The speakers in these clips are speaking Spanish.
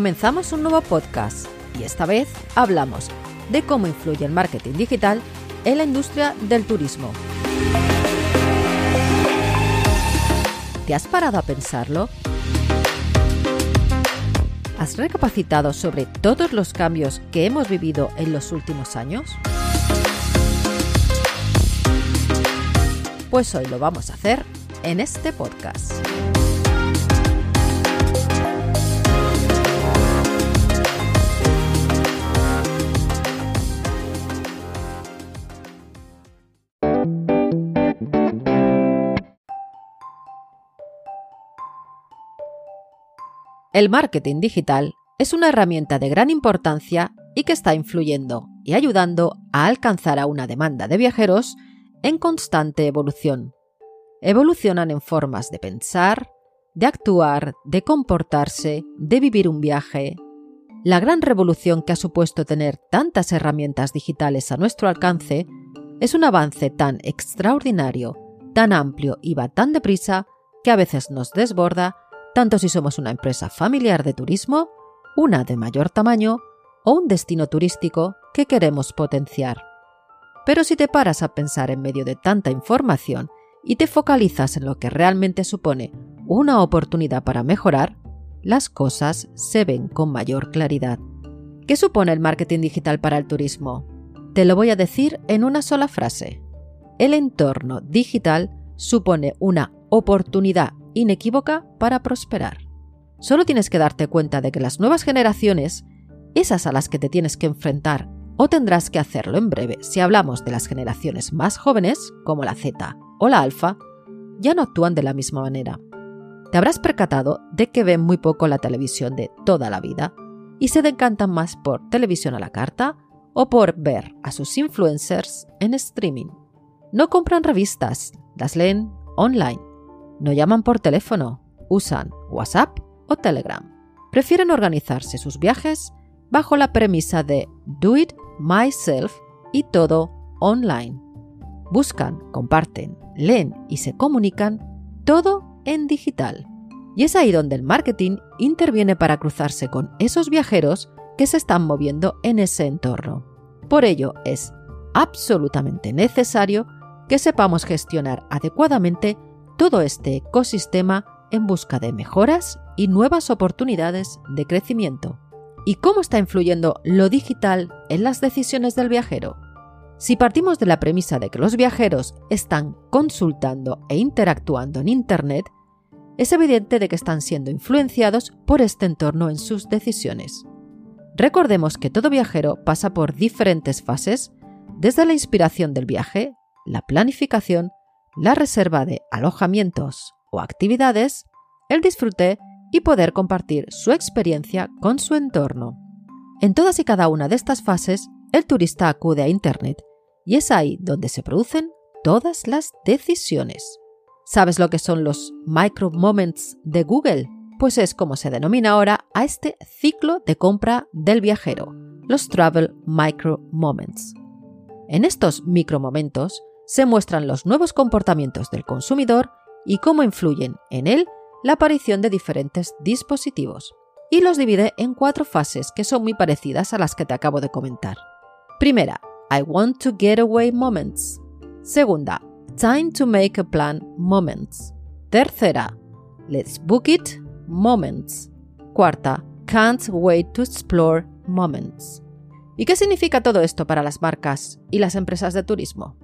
Comenzamos un nuevo podcast y esta vez hablamos de cómo influye el marketing digital en la industria del turismo. ¿Te has parado a pensarlo? ¿Has recapacitado sobre todos los cambios que hemos vivido en los últimos años? Pues hoy lo vamos a hacer en este podcast. El marketing digital es una herramienta de gran importancia y que está influyendo y ayudando a alcanzar a una demanda de viajeros en constante evolución. Evolucionan en formas de pensar, de actuar, de comportarse, de vivir un viaje. La gran revolución que ha supuesto tener tantas herramientas digitales a nuestro alcance es un avance tan extraordinario, tan amplio y va tan deprisa que a veces nos desborda tanto si somos una empresa familiar de turismo, una de mayor tamaño o un destino turístico que queremos potenciar. Pero si te paras a pensar en medio de tanta información y te focalizas en lo que realmente supone una oportunidad para mejorar, las cosas se ven con mayor claridad. ¿Qué supone el marketing digital para el turismo? Te lo voy a decir en una sola frase. El entorno digital supone una oportunidad inequívoca para prosperar. Solo tienes que darte cuenta de que las nuevas generaciones, esas a las que te tienes que enfrentar o tendrás que hacerlo en breve si hablamos de las generaciones más jóvenes, como la Z o la Alfa, ya no actúan de la misma manera. Te habrás percatado de que ven muy poco la televisión de toda la vida y se decantan más por televisión a la carta o por ver a sus influencers en streaming. No compran revistas, las leen online no llaman por teléfono, usan WhatsApp o Telegram. Prefieren organizarse sus viajes bajo la premisa de do it myself y todo online. Buscan, comparten, leen y se comunican todo en digital. Y es ahí donde el marketing interviene para cruzarse con esos viajeros que se están moviendo en ese entorno. Por ello es absolutamente necesario que sepamos gestionar adecuadamente todo este ecosistema en busca de mejoras y nuevas oportunidades de crecimiento. ¿Y cómo está influyendo lo digital en las decisiones del viajero? Si partimos de la premisa de que los viajeros están consultando e interactuando en Internet, es evidente de que están siendo influenciados por este entorno en sus decisiones. Recordemos que todo viajero pasa por diferentes fases, desde la inspiración del viaje, la planificación, la reserva de alojamientos o actividades, el disfrute y poder compartir su experiencia con su entorno. En todas y cada una de estas fases, el turista acude a Internet y es ahí donde se producen todas las decisiones. ¿Sabes lo que son los micro moments de Google? Pues es como se denomina ahora a este ciclo de compra del viajero, los Travel Micro Moments. En estos micromomentos, se muestran los nuevos comportamientos del consumidor y cómo influyen en él la aparición de diferentes dispositivos. Y los divide en cuatro fases que son muy parecidas a las que te acabo de comentar. Primera, I want to get away moments. Segunda, time to make a plan moments. Tercera, let's book it moments. Cuarta, can't wait to explore moments. ¿Y qué significa todo esto para las marcas y las empresas de turismo?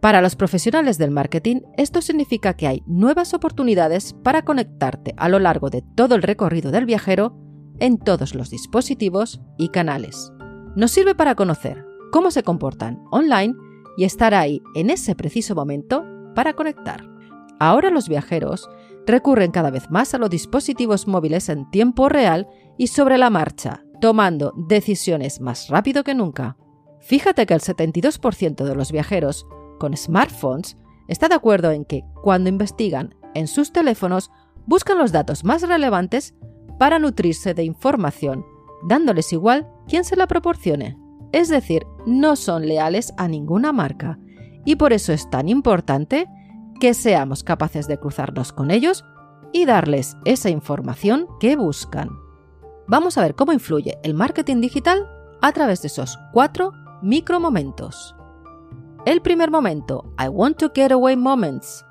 Para los profesionales del marketing, esto significa que hay nuevas oportunidades para conectarte a lo largo de todo el recorrido del viajero en todos los dispositivos y canales. Nos sirve para conocer cómo se comportan online y estar ahí en ese preciso momento para conectar. Ahora los viajeros recurren cada vez más a los dispositivos móviles en tiempo real y sobre la marcha, tomando decisiones más rápido que nunca. Fíjate que el 72% de los viajeros con smartphones está de acuerdo en que cuando investigan en sus teléfonos buscan los datos más relevantes para nutrirse de información, dándoles igual quién se la proporcione. Es decir, no son leales a ninguna marca y por eso es tan importante que seamos capaces de cruzarnos con ellos y darles esa información que buscan. Vamos a ver cómo influye el marketing digital a través de esos cuatro micromomentos. El primer momento, I want to get away moments,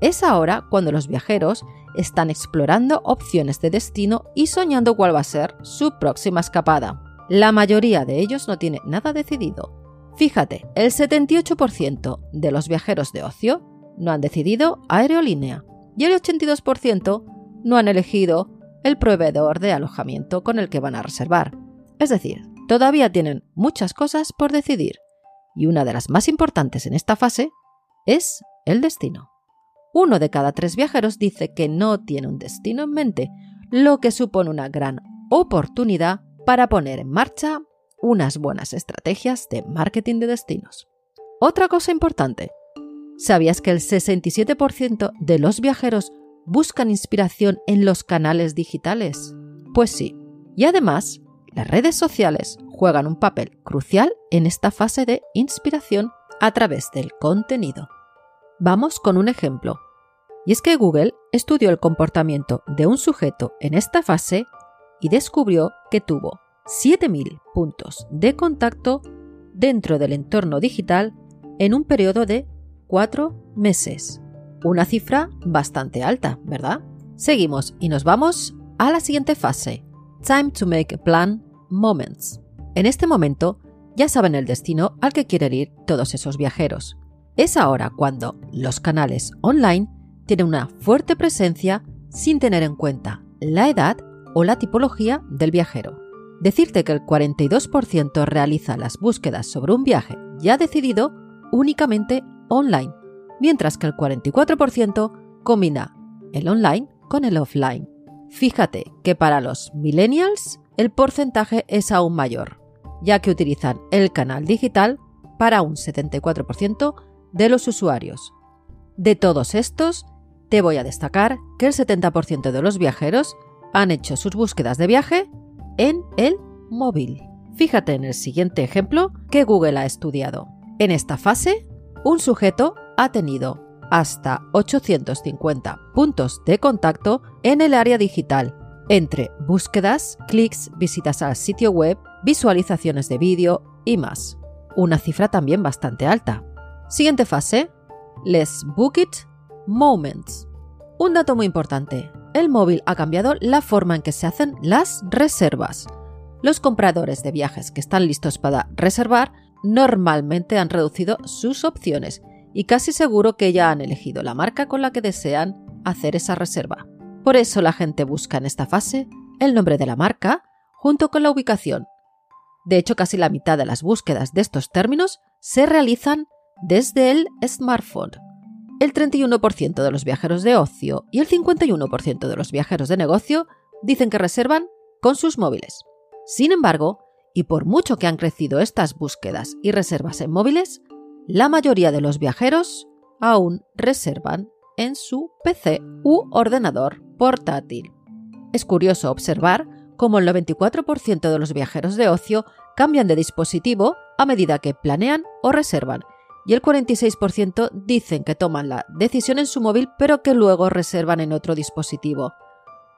es ahora cuando los viajeros están explorando opciones de destino y soñando cuál va a ser su próxima escapada. La mayoría de ellos no tiene nada decidido. Fíjate, el 78% de los viajeros de ocio no han decidido aerolínea y el 82% no han elegido el proveedor de alojamiento con el que van a reservar. Es decir, todavía tienen muchas cosas por decidir y una de las más importantes en esta fase es el destino. Uno de cada tres viajeros dice que no tiene un destino en mente, lo que supone una gran oportunidad para poner en marcha unas buenas estrategias de marketing de destinos. Otra cosa importante, ¿sabías que el 67% de los viajeros buscan inspiración en los canales digitales? Pues sí, y además, las redes sociales juegan un papel crucial en esta fase de inspiración a través del contenido. Vamos con un ejemplo. Y es que Google estudió el comportamiento de un sujeto en esta fase y descubrió que tuvo 7.000 puntos de contacto dentro del entorno digital en un periodo de 4 meses. Una cifra bastante alta, ¿verdad? Seguimos y nos vamos a la siguiente fase. Time to make a plan moments. En este momento ya saben el destino al que quieren ir todos esos viajeros. Es ahora cuando los canales online tiene una fuerte presencia sin tener en cuenta la edad o la tipología del viajero. Decirte que el 42% realiza las búsquedas sobre un viaje ya decidido únicamente online, mientras que el 44% combina el online con el offline. Fíjate que para los millennials el porcentaje es aún mayor, ya que utilizan el canal digital para un 74% de los usuarios. De todos estos, te voy a destacar que el 70% de los viajeros han hecho sus búsquedas de viaje en el móvil. Fíjate en el siguiente ejemplo que Google ha estudiado. En esta fase, un sujeto ha tenido hasta 850 puntos de contacto en el área digital, entre búsquedas, clics, visitas al sitio web, visualizaciones de vídeo y más. Una cifra también bastante alta. Siguiente fase, Let's Book It Moments. Un dato muy importante. El móvil ha cambiado la forma en que se hacen las reservas. Los compradores de viajes que están listos para reservar normalmente han reducido sus opciones y casi seguro que ya han elegido la marca con la que desean hacer esa reserva. Por eso la gente busca en esta fase el nombre de la marca junto con la ubicación. De hecho, casi la mitad de las búsquedas de estos términos se realizan desde el smartphone el 31% de los viajeros de ocio y el 51% de los viajeros de negocio dicen que reservan con sus móviles. Sin embargo, y por mucho que han crecido estas búsquedas y reservas en móviles, la mayoría de los viajeros aún reservan en su PC u ordenador portátil. Es curioso observar cómo el 94% de los viajeros de ocio cambian de dispositivo a medida que planean o reservan y el 46% dicen que toman la decisión en su móvil pero que luego reservan en otro dispositivo.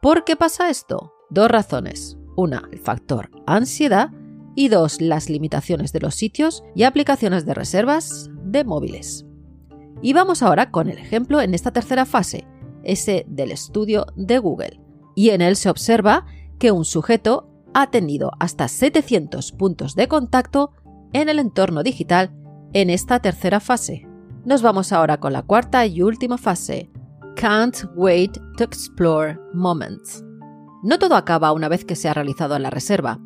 ¿Por qué pasa esto? Dos razones. Una, el factor ansiedad y dos, las limitaciones de los sitios y aplicaciones de reservas de móviles. Y vamos ahora con el ejemplo en esta tercera fase, ese del estudio de Google. Y en él se observa que un sujeto ha tenido hasta 700 puntos de contacto en el entorno digital en esta tercera fase. Nos vamos ahora con la cuarta y última fase, Can't Wait to Explore Moments. No todo acaba una vez que se ha realizado la reserva.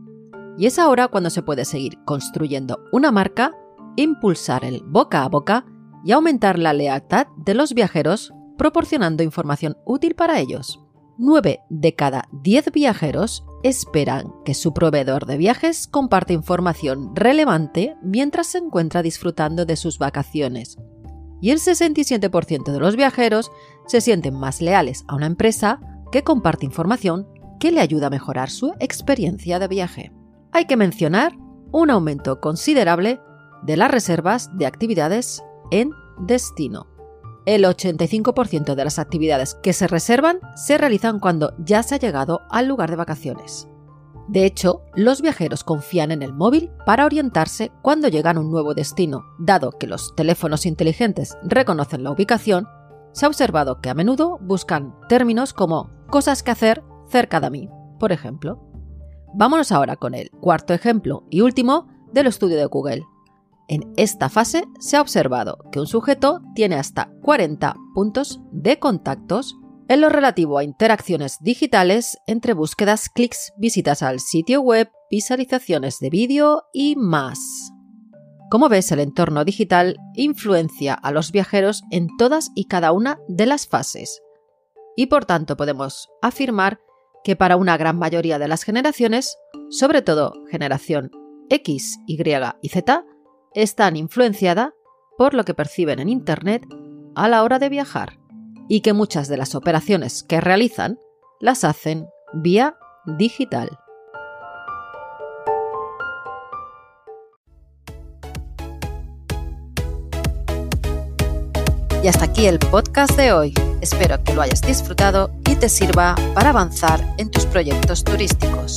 Y es ahora cuando se puede seguir construyendo una marca, impulsar el boca a boca y aumentar la lealtad de los viajeros proporcionando información útil para ellos. 9 de cada 10 viajeros esperan que su proveedor de viajes comparte información relevante mientras se encuentra disfrutando de sus vacaciones. Y el 67% de los viajeros se sienten más leales a una empresa que comparte información que le ayuda a mejorar su experiencia de viaje. Hay que mencionar un aumento considerable de las reservas de actividades en destino. El 85% de las actividades que se reservan se realizan cuando ya se ha llegado al lugar de vacaciones. De hecho, los viajeros confían en el móvil para orientarse cuando llegan a un nuevo destino. Dado que los teléfonos inteligentes reconocen la ubicación, se ha observado que a menudo buscan términos como cosas que hacer cerca de mí, por ejemplo. Vámonos ahora con el cuarto ejemplo y último del estudio de Google. En esta fase se ha observado que un sujeto tiene hasta 40 puntos de contactos en lo relativo a interacciones digitales entre búsquedas, clics, visitas al sitio web, visualizaciones de vídeo y más. Como ves, el entorno digital influencia a los viajeros en todas y cada una de las fases. Y por tanto podemos afirmar que para una gran mayoría de las generaciones, sobre todo generación X, Y y Z, están influenciadas por lo que perciben en Internet a la hora de viajar y que muchas de las operaciones que realizan las hacen vía digital. Y hasta aquí el podcast de hoy. Espero que lo hayas disfrutado y te sirva para avanzar en tus proyectos turísticos.